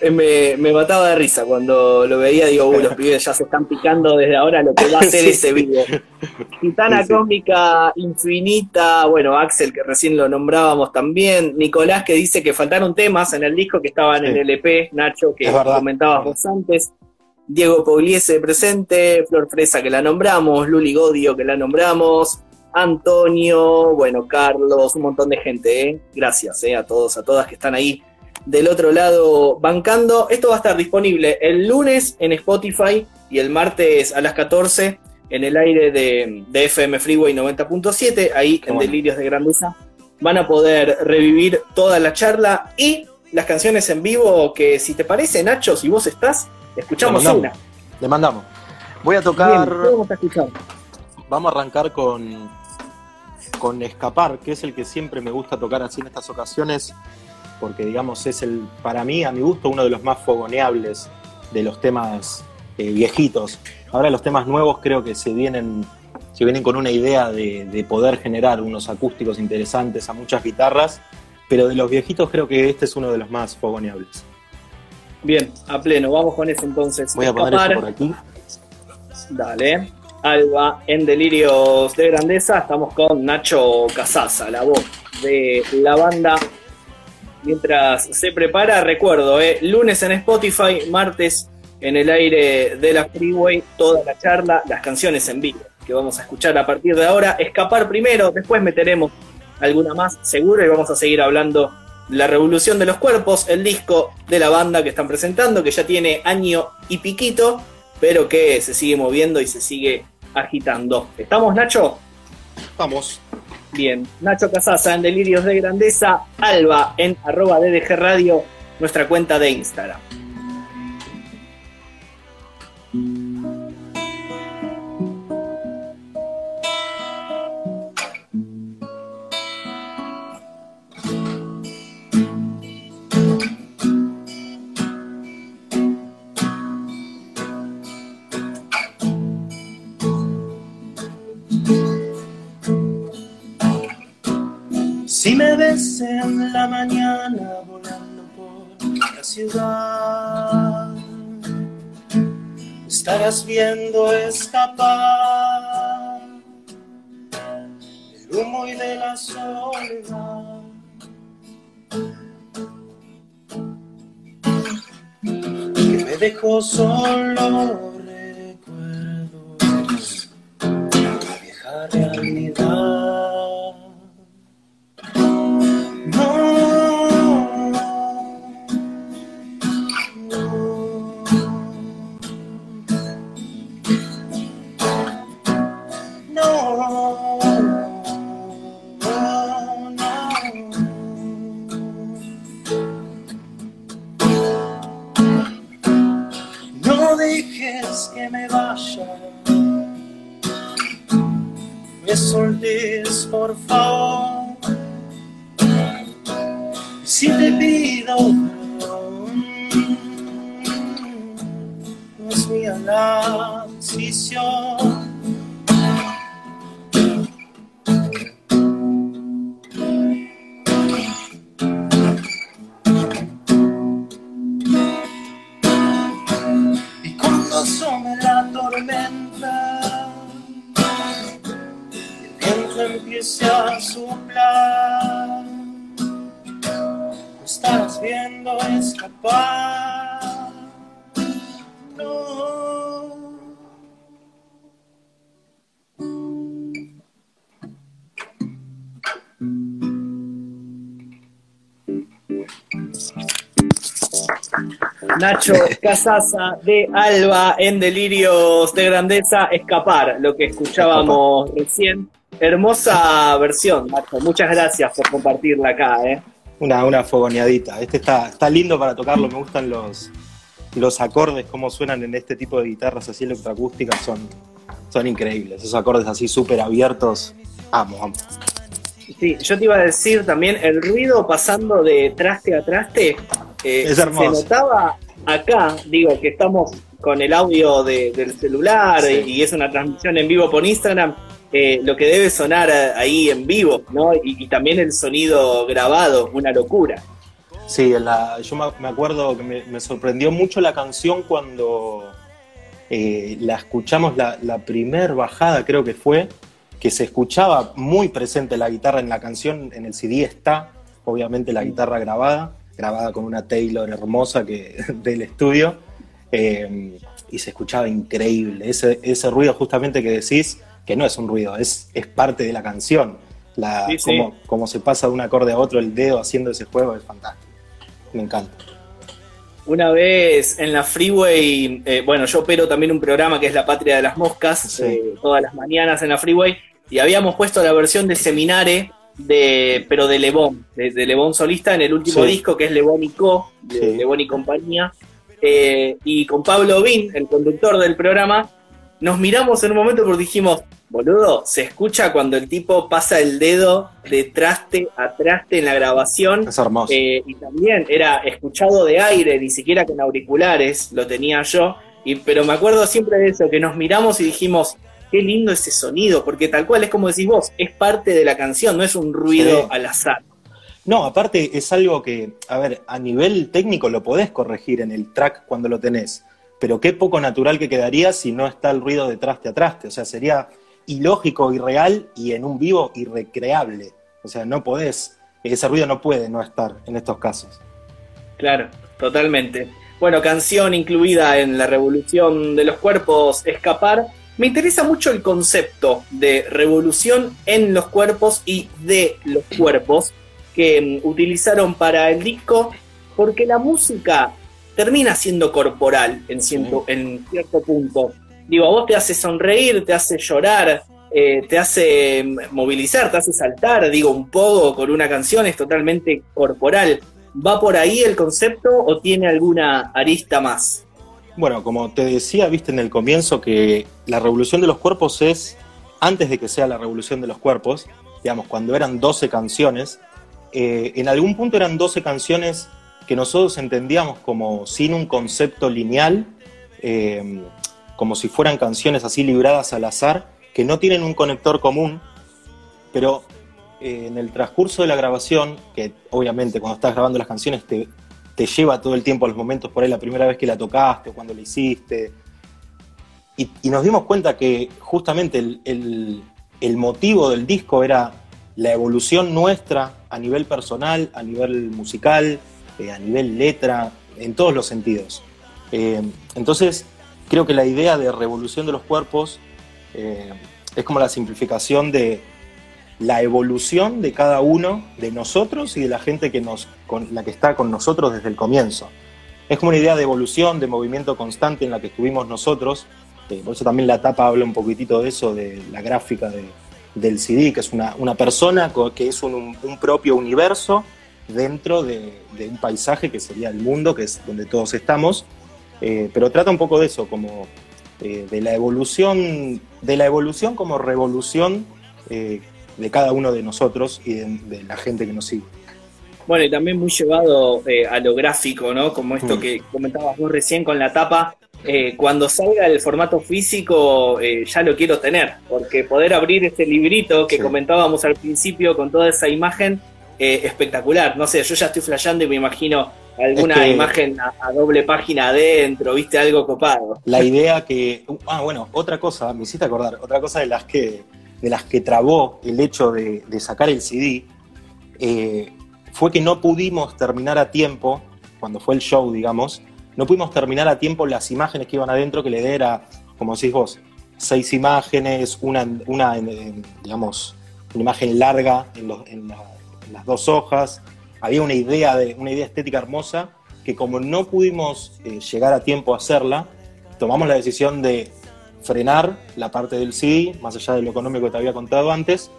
Eh, me, me, mataba de risa cuando lo veía, digo, uh, los pibes ya se están picando desde ahora lo que va a ser ese video. Titana cómica infinita, bueno, Axel que recién lo nombrábamos también, Nicolás que dice que faltaron temas en el disco que estaban en el EP, Nacho, que comentabas vos antes. Diego Pugliese presente, Flor Fresa que la nombramos, Luli Godio que la nombramos, Antonio, bueno, Carlos, un montón de gente, ¿eh? Gracias eh, a todos, a todas que están ahí del otro lado bancando. Esto va a estar disponible el lunes en Spotify y el martes a las 14 en el aire de, FM Freeway 90.7, ahí en Delirios de Grandeza. Van a poder revivir toda la charla y las canciones en vivo que si te parece, Nacho, si vos estás, escuchamos una. Le mandamos. Voy a tocar... vamos a escuchar? Vamos a arrancar con, con Escapar, que es el que siempre me gusta tocar así en estas ocasiones porque digamos es el, para mí, a mi gusto, uno de los más fogoneables de los temas eh, viejitos. Ahora los temas nuevos creo que se vienen, se vienen con una idea de, poder generar unos acústicos interesantes a muchas guitarras, pero de los viejitos creo que este es uno de los más fogoneables. Bien, a pleno, vamos con eso entonces. Voy a poner eso por aquí. Dale. Alba, en Delirios de Grandeza, estamos con Nacho Casaza, la voz de la banda mientras se prepara, recuerdo, eh, lunes en Spotify, martes en el aire de la Freeway, toda la charla, las canciones en vivo que vamos a escuchar a partir de ahora. Escapar primero, después meteremos alguna más seguro y vamos a seguir hablando la revolución de los cuerpos, el disco de la banda que están presentando, que ya tiene año y piquito, pero que se sigue moviendo y se sigue agitando. ¿Estamos, Nacho? Vamos. Bien, Nacho Casasa en Delirios de Grandeza, Alba en arroba DDG Radio, nuestra cuenta de Instagram. En la mañana volando por la ciudad. Estarás viendo escapar el humo y de la soledad. Que me dejó solo recuerdos de la vieja. Empiece a soplar, me estarás viendo escapar. No. Nacho Casasa de Alba en Delirios de Grandeza, Escapar, lo que escuchábamos recién. Hermosa versión, Nacho. Muchas gracias por compartirla acá. ¿eh? Una, una fogoneadita. Este está, está lindo para tocarlo, me gustan los, los acordes, cómo suenan en este tipo de guitarras así electroacústicas, son, son increíbles. Esos acordes así súper abiertos, amo, amo. Sí, yo te iba a decir también, el ruido pasando de traste a traste, eh, Es se hermoso. notaba acá, digo, que estamos con el audio de- del celular Sí. y, y es una transmisión en vivo por Instagram, eh, lo que debe sonar ahí en vivo, ¿no? Y, y también el sonido grabado, una locura. Sí, la- yo me me acuerdo que me, me sorprendió mucho la canción cuando eh, la escuchamos, la, la primer bajada creo que fue, que se escuchaba muy presente la guitarra en la canción, en el CD está, obviamente la guitarra grabada, grabada con una Taylor hermosa que, del estudio, eh, y se escuchaba increíble, ese, ese ruido justamente que decís, que no es un ruido, es, es parte de la canción, la, Sí, sí. Se pasa de un acorde a otro el dedo haciendo ese juego es fantástico, me encanta. Una vez en la Freeway, eh, bueno, yo opero también un programa que es La Patria de las Moscas, Sí. eh, todas las mañanas en la Freeway, y habíamos puesto la versión de Seminare, de, pero de Lebón, de, de Lebón solista en el último disco que es Lebón y Co, de. Lebón y compañía. Eh, y con Pablo Bin, el conductor del programa, nos miramos en un momento porque dijimos, boludo, se escucha cuando el tipo pasa el dedo de traste a traste en la grabación. Es hermoso. Eh, y también era escuchado de aire, ni siquiera con auriculares, lo tenía yo. Y, pero me acuerdo siempre de eso, que nos miramos y dijimos, qué lindo ese sonido, porque tal cual es como decís vos, es parte de la canción, no es un ruido Sí. al azar. No, aparte es algo que, a ver, a nivel técnico lo podés corregir en el track cuando lo tenés, pero qué poco natural que quedaría si no está el ruido de traste a traste. O sea, sería ilógico, irreal y en un vivo irrecreable. O sea, no podés, ese ruido no puede no estar en estos casos. Claro, totalmente. Bueno, canción incluida en la revolución de los cuerpos, Escapar. Me interesa mucho el concepto de revolución en los cuerpos y de los cuerpos que mm, utilizaron para el disco, porque la música termina siendo corporal en cierto, en cierto punto. Digo, a vos te hace sonreír, te hace llorar, eh, te hace mm, movilizar, te hace saltar. Digo, un poco con una canción es totalmente corporal. ¿Va por ahí el concepto o tiene alguna arista más? Bueno, como te decía, viste en el comienzo que la revolución de los cuerpos es, antes de que sea la revolución de los cuerpos, digamos, cuando eran 12 canciones, eh, en algún punto eran 12 canciones que nosotros entendíamos como sin un concepto lineal, eh, como si fueran canciones así libradas al azar, que no tienen un conector común, pero eh, en el transcurso de la grabación, que obviamente cuando estás grabando las canciones te, te lleva todo el tiempo a los momentos por ahí la primera vez que la tocaste o cuando la hiciste. Y, nos dimos cuenta que justamente el- el motivo del disco era la evolución nuestra a nivel personal, a nivel musical, eh, a nivel letra, en todos los sentidos. Eh, entonces, creo que la idea de revolución de los cuerpos eh, es como la simplificación de la evolución de cada uno de nosotros y de la gente que nos, con la que está con nosotros desde el comienzo. Es como una idea de evolución, de movimiento constante en la que estuvimos nosotros. Eh, por eso también la tapa habla un poquitito de eso, de la gráfica de- del CD, que es una, una persona que es un, un propio universo dentro de, de un paisaje que sería el mundo, que es donde todos estamos. Eh, pero trata un poco de eso, como eh, de la evolución, de la evolución como revolución eh, de cada uno de nosotros y de, la gente que nos sigue. Bueno, y también muy llevado a lo gráfico, ¿no? Como esto mm. que comentabas vos recién con la tapa. cuando salga el formato físico, ya lo quiero tener, porque poder abrir este librito que comentábamos al principio con toda esa imagen, espectacular. No sé, yo ya estoy flasheando y me imagino alguna imagen a, doble página adentro, viste algo copado. La idea que. Ah, bueno, otra cosa, me hiciste acordar, otra cosa de las que, de las que trabó el hecho de, sacar el CD eh, fue que no pudimos terminar a tiempo, cuando fue el show, digamos, no pudimos terminar a tiempo las imágenes que iban adentro, que le idea era, como decís vos, seis imágenes, una, una digamos, una imagen larga en, en las dos hojas había una idea, de, una idea estética hermosa que como no pudimos eh, llegar a tiempo a hacerla, tomamos la decisión de frenar la parte del CD, más allá de lo económico que te había contado antes,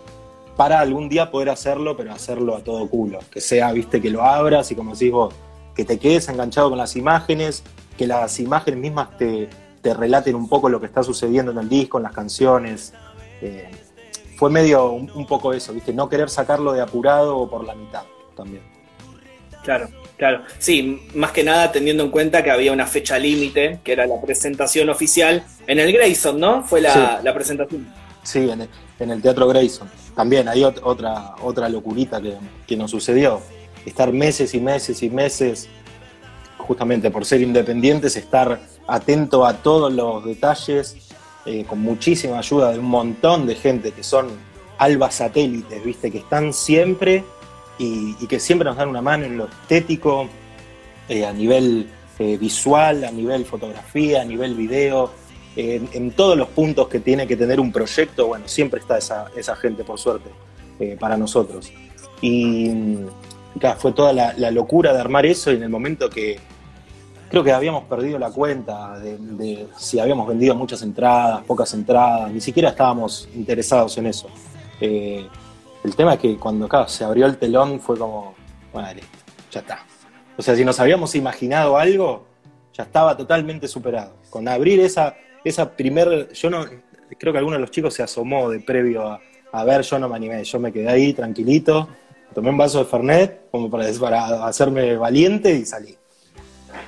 para algún día poder hacerlo, pero hacerlo a todo culo. Que sea, viste, que lo abras y como decís vos, que te quedes enganchado con las imágenes, que las imágenes mismas te, relaten un poco lo que está sucediendo en el disco, en las canciones. Eh, fue medio un, un, poco eso, viste, no querer sacarlo de apurado o por la mitad también. Claro, claro. Sí, más que nada teniendo en cuenta que había una fecha límite, que era la presentación oficial en el Grayson, ¿no? Fue la, presentación. Sí, en el, Teatro Grayson. También hay otra, otra locurita que, nos sucedió. Estar meses y meses y meses, justamente por ser independientes, estar atento a todos los detalles, eh, con muchísima ayuda de un montón de gente que son albas satélites, ¿viste? Que están siempre y, que siempre nos dan una mano en lo estético, eh, a nivel eh, visual, a nivel fotografía, a nivel video, en, todos los puntos que tiene que tener un proyecto, bueno, siempre está esa, gente, por suerte, para nosotros. Y fue toda la, locura de armar eso y en el momento que creo que habíamos perdido la cuenta de, si habíamos vendido muchas entradas, pocas entradas, ni siquiera estábamos interesados en eso. El tema es que cuando se abrió el telón fue como, bueno, listo, ya está. O sea, si nos habíamos imaginado algo, ya estaba totalmente superado. Con abrir esa, esa primer, yo no, creo que alguno de los chicos se asomó de previo a, ver, yo no me animé, yo me quedé ahí tranquilito, tomé un vaso de Fernet como para, para hacerme valiente y salí.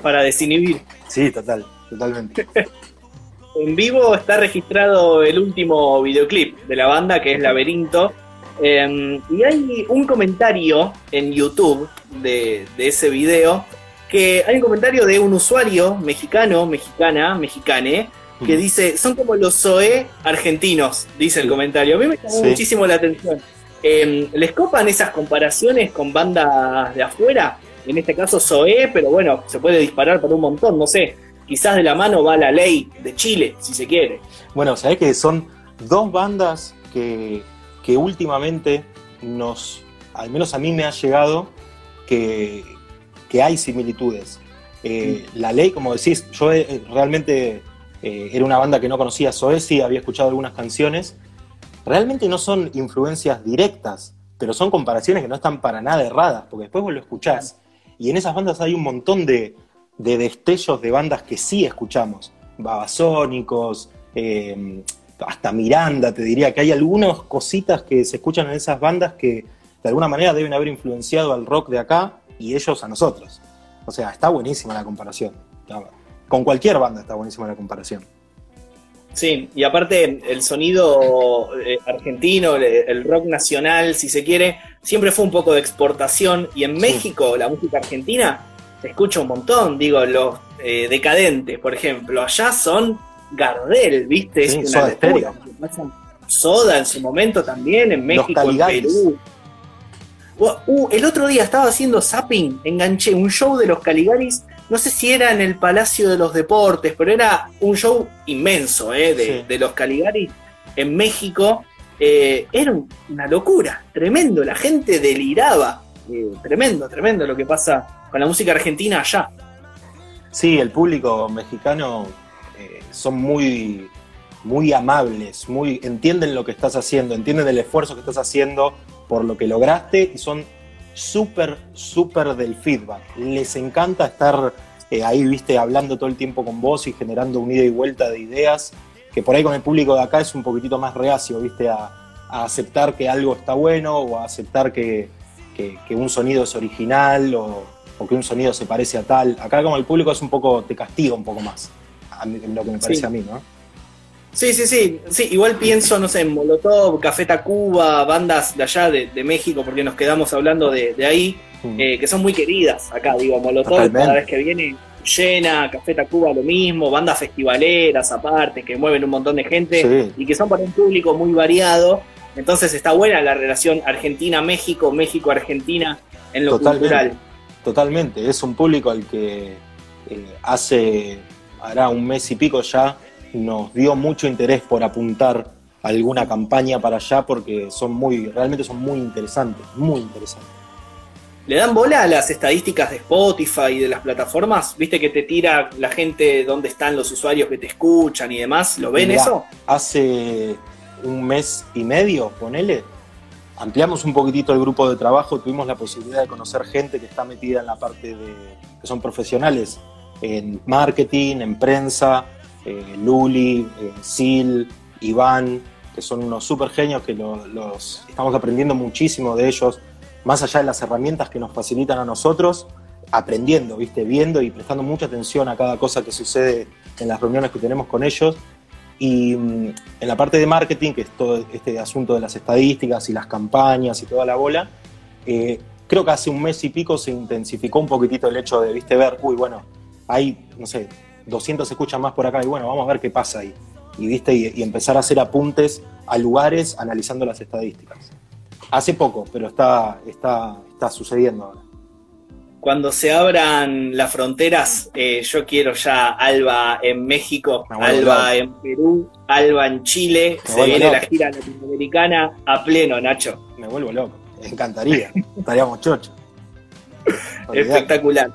Para desinhibir. Sí, total, totalmente. en vivo está registrado el último videoclip de la banda, que es Laberinto, Em, y hay un comentario en YouTube de, ese video que hay un comentario de un usuario mexicano, mexicana, mexicane, que dice, son como los Zoe argentinos, dice el comentario. A mí me llamó muchísimo la atención. Em, ¿Les copan esas comparaciones con bandas de afuera? En este caso Zoe, pero bueno, se puede disparar por un montón, no sé. Quizás de la mano va la ley de Chile, si se quiere. Bueno, sabés que son dos bandas que que últimamente nos, al menos a mí me ha llegado que, hay similitudes. Eh, la ley, como decís, yo eh, realmente eh, era una banda que no conocía Soesi, había escuchado algunas canciones. Realmente no son influencias directas, pero son comparaciones que no están para nada erradas, porque después vos lo escuchás. Y en esas bandas hay un montón de, destellos de bandas que sí escuchamos. Babasónicos, hasta Miranda, te diría que hay algunas cositas que se escuchan en esas bandas que de alguna manera deben haber influenciado al rock de acá y ellos a nosotros. O sea, está buenísima la comparación. Con cualquier banda está buenísima la comparación. Sí, y aparte el sonido eh, argentino, el, rock nacional, si se quiere, siempre fue un poco de exportación y en México la música argentina se escucha un montón, digo, los eh, decadentes, por ejemplo, allá son Gardel, ¿viste? es una soda, en su momento también, en México, en Perú. Uh, el otro día estaba haciendo zapping, enganché un show de los Caligaris, no sé si era en el Palacio de los Deportes, pero era un show inmenso ¿eh? de, los Caligaris en México. Eh, era una locura, tremendo, la gente deliraba. Eh, tremendo, tremendo lo que pasa con la música argentina allá. Sí, el público mexicano son muy, muy amables, muy, entienden lo que estás haciendo, entienden el esfuerzo que estás haciendo por lo que lograste y son súper, súper del feedback. Les encanta estar eh, ahí, viste, hablando todo el tiempo con vos y generando un ida y vuelta de ideas, que por ahí con el público de acá es un poquitito más reacio, viste, a, aceptar que algo está bueno o a aceptar que, un sonido es original o, que un sonido se parece a tal. Acá como el público es un poco, te castiga un poco más, en lo que me parece a mí, ¿no? Sí, sí, sí, sí, igual pienso, no sé, en Molotov, Café Tacuba, bandas de allá de, México, porque nos quedamos hablando de, ahí, mm. eh, que son muy queridas acá, digo, Molotov cada vez que viene llena, Café Tacuba lo mismo, bandas festivaleras aparte, que mueven un montón de gente y que son para un público muy variado, entonces está buena la relación Argentina-México, México-Argentina en lo cultural. Totalmente, es un público al que eh, hace, hará un mes y pico ya, nos dio mucho interés por apuntar alguna campaña para allá porque son muy, realmente son muy interesantes, muy interesantes. ¿Le dan bola a las estadísticas de Spotify y de las plataformas? ¿Viste que te tira la gente dónde están los usuarios que te escuchan y demás? ¿Lo ven eso? Hace un mes y medio, ponele, ampliamos un poquitito el grupo de trabajo, tuvimos la posibilidad de conocer gente que está metida en la parte de, que son profesionales en marketing, en prensa, eh, Luli, eh, Sil, Iván, que son unos super genios que los estamos aprendiendo muchísimo de ellos, más allá de las herramientas que nos facilitan a nosotros, aprendiendo, ¿viste? viendo y prestando mucha atención a cada cosa que sucede en las reuniones que tenemos con ellos. Y mm, en la parte de marketing, que es todo este asunto de las estadísticas y las campañas y toda la bola, eh, creo que hace un mes y pico se intensificó un poquitito el hecho de, viste, ver, uy, bueno, hay, no sé, 200 se escuchan más por acá y bueno, vamos a ver qué pasa ahí. Y, ¿viste? Y, empezar a hacer apuntes a lugares analizando las estadísticas. Hace poco, pero está, está, está sucediendo ahora. Cuando se abran las fronteras, eh, yo quiero ya Alba en México, Alba en Perú, Alba en Chile. se viene la gira latinoamericana a pleno, Nacho. Me vuelvo loco. Me encantaría. Estaríamos chochos. Espectacular.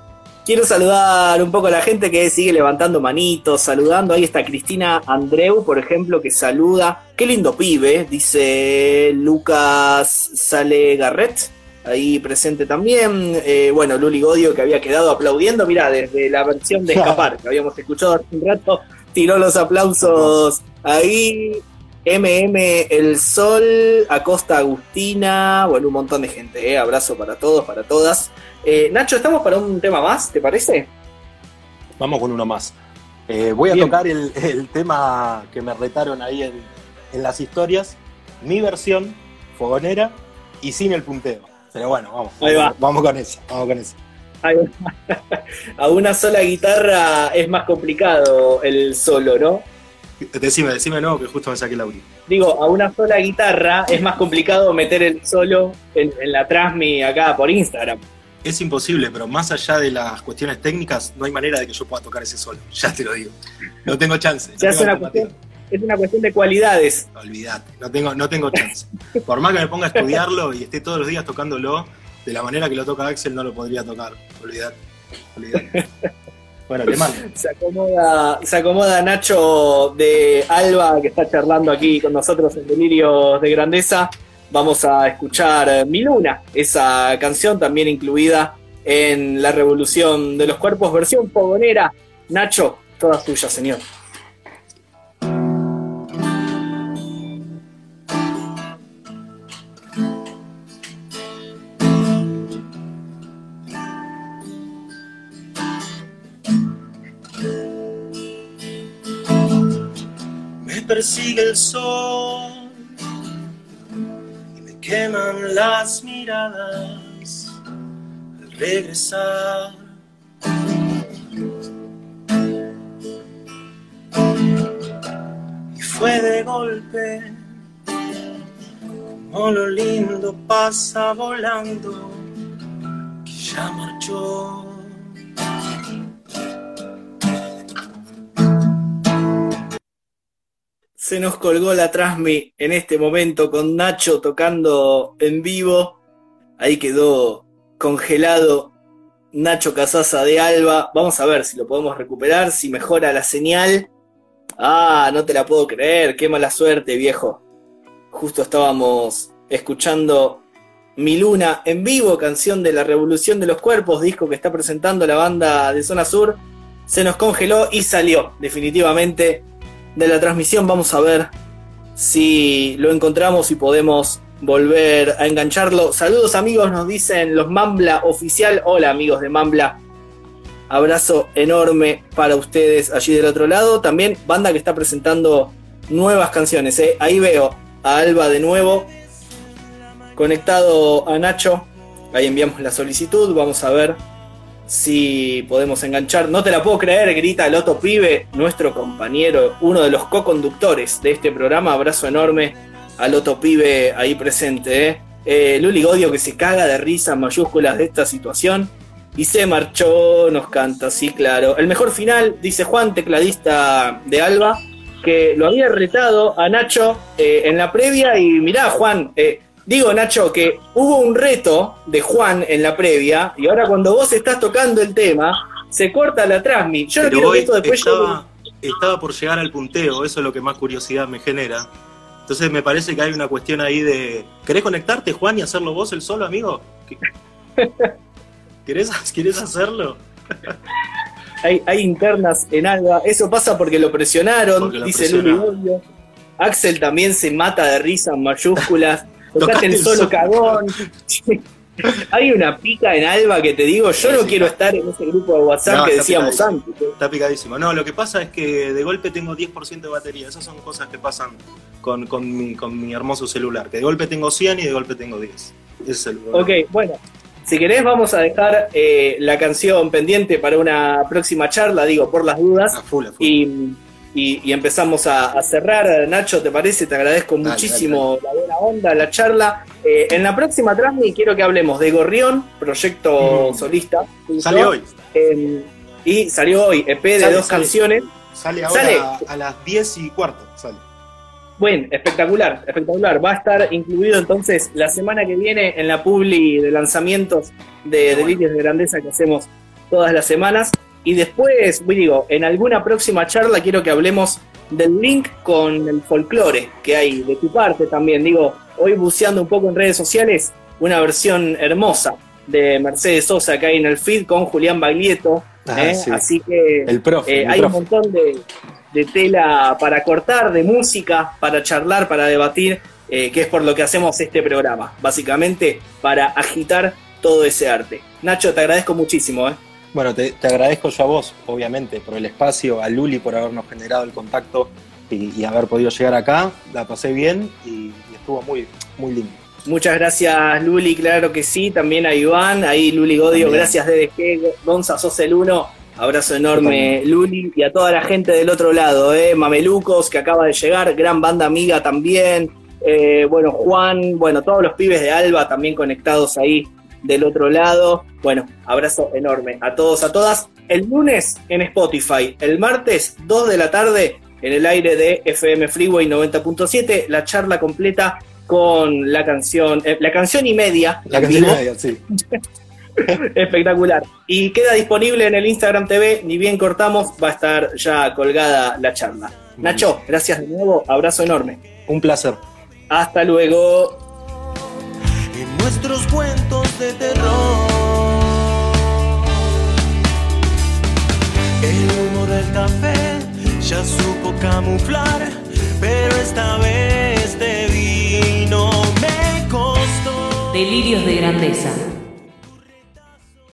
Quiero saludar un poco a la gente que sigue levantando manitos, saludando. Ahí está Cristina Andreu, por ejemplo, que saluda. Qué lindo pibe, dice Lucas Sale Garret. Ahí presente también. Eh, bueno, Luli Godio, que había quedado aplaudiendo. Mira, desde la versión de Escapar, que habíamos escuchado hace un rato, tiró los aplausos ahí. MM El Sol, Acosta Agustina, bueno, un montón de gente, ¿eh? abrazo para todos, para todas. Eh, Nacho, ¿estamos para un tema más, te parece? Vamos con uno más. Eh, voy a tocar el, tema que me retaron ahí en, las historias, mi versión, fogonera y sin el punteo. Pero bueno, vamos, vamos, con eso, vamos con eso. A una sola guitarra es más complicado el solo, ¿no? Decime, decime no, que justo me saqué el audio. Digo, a una sola guitarra es más complicado meter el solo en, la transmi acá por Instagram. Es imposible, pero más allá de las cuestiones técnicas, no hay manera de que yo pueda tocar ese solo. Ya te lo digo. No tengo chance. es, una cuestión, de cualidades. Olvídate, no tengo, no tengo chance. Por más que me ponga a estudiarlo y esté todos los días tocándolo, de la manera que lo toca Axel no lo podría tocar. Olvídate. Olvídate. Bueno, mando. Se acomoda, se acomoda Nacho de Alba, que está charlando aquí con nosotros en Delirios de Grandeza. Vamos a escuchar Mi Luna, esa canción también incluida en La Revolución de los Cuerpos, versión fogonera. Nacho, toda tuya, señor. Persigue el sol y me queman las miradas al regresar. Y fue de golpe, como lo lindo pasa volando, que ya marchó. Se nos colgó la Transmi en este momento con Nacho tocando en vivo. Ahí quedó congelado Nacho Casasa de Alba. Vamos a ver si lo podemos recuperar, si mejora la señal. Ah, no te la puedo creer, qué mala suerte, viejo. Justo estábamos escuchando Mi Luna en vivo, canción de la Revolución de los Cuerpos, disco que está presentando la banda de Zona Sur. Se nos congeló y salió definitivamente de la transmisión. Vamos a ver si lo encontramos y podemos volver a engancharlo. Saludos amigos, nos dicen los Mambla oficial. Hola amigos de Mambla. Abrazo enorme para ustedes allí del otro lado. También banda que está presentando nuevas canciones. ¿eh? Ahí veo a Alba de nuevo. Conectado a Nacho. Ahí enviamos la solicitud. Vamos a ver si podemos enganchar. No te la puedo creer, grita Loto Pibe, nuestro compañero, uno de los co-conductores de este programa. Abrazo enorme al Loto Pibe ahí presente. ¿eh? Eh, Luli Godio que se caga de risa en mayúsculas de esta situación. Y se marchó, nos canta, sí, claro. El mejor final, dice Juan, tecladista de Alba, que lo había retado a Nacho eh, en la previa. Y mirá, Juan, eh, digo Nacho, que hubo un reto de Juan en la previa. Y ahora cuando vos estás tocando el tema, se corta la transmisión. Yo no quiero que esto después estaba, estaba por llegar al punteo, eso es lo que más curiosidad me genera. Entonces me parece que hay una cuestión ahí de. ¿Querés conectarte, Juan, y hacerlo vos el solo, amigo? ¿Querés, ¿Querés hacerlo? hay, hay, internas en Alba. Eso pasa porque lo presionaron, dice Luli Axel también se mata de risa en mayúsculas. Tocate el solo cagón. Hay una pica en Alba que te digo, yo no quiero estar en ese grupo de WhatsApp que decíamos antes. Está picadísimo. No, lo que pasa es que de golpe tengo 10% de batería. Esas son cosas que pasan con, con, mi, con mi hermoso celular. Que de golpe tengo 100 y de golpe tengo 10. Ese es el Ok, bueno. Si querés vamos a dejar eh, la canción pendiente para una próxima charla, digo, por las dudas. Y, y, empezamos a, cerrar. Nacho, ¿te parece? Te agradezco muchísimo la buena onda, la charla. Eh, en la próxima transmisión quiero que hablemos de Gorrión, proyecto solista. Sale hoy. Em, y salió hoy, EP de dos canciones. Sale ahora a las 10 y cuarto. Sale. Bueno, espectacular, espectacular. Va a estar incluido entonces la semana que viene en la publi de lanzamientos de Delirios de Grandeza que hacemos todas las semanas. Y después, digo, en alguna próxima charla quiero que hablemos del link con el folclore que hay de tu parte también. Digo, hoy buceando un poco en redes sociales, una versión hermosa de Mercedes Sosa que hay en el feed con Julián Baglietto. Ah, ¿eh? Así que el eh, hay un montón de, de tela para cortar, de música, para charlar, para debatir, eh, que es por lo que hacemos este programa, básicamente para agitar todo ese arte. Nacho, te agradezco muchísimo. ¿eh? Bueno, te, agradezco yo a vos, obviamente, por el espacio, a Luli por habernos generado el contacto y, haber podido llegar acá. La pasé bien y, estuvo muy, muy lindo. Muchas gracias, Luli, claro que sí. También a Iván, ahí Luli Godio, gracias DDG, Gonza, sos el uno. Abrazo enorme, Luli, y a toda la gente del otro lado, ¿eh? Mamelucos, que acaba de llegar, gran banda amiga también. Eh, bueno, Juan, bueno, todos los pibes de Alba también conectados ahí del otro lado. Bueno, abrazo enorme a todos, a todas. El lunes en Spotify, el martes 2 de la tarde en el aire de FM Freeway 90.7, la charla completa con la canción, eh, la canción y media. La canción y media, sí. Espectacular. Y queda disponible en el Instagram TV, ni bien cortamos, va a estar ya colgada la charla. Nacho, gracias de nuevo, abrazo enorme. Un placer. Hasta luego. En nuestros cuentos de terror, el humo del café ya supo camuflar, pero esta vez de vino me costó. Delirios de grandeza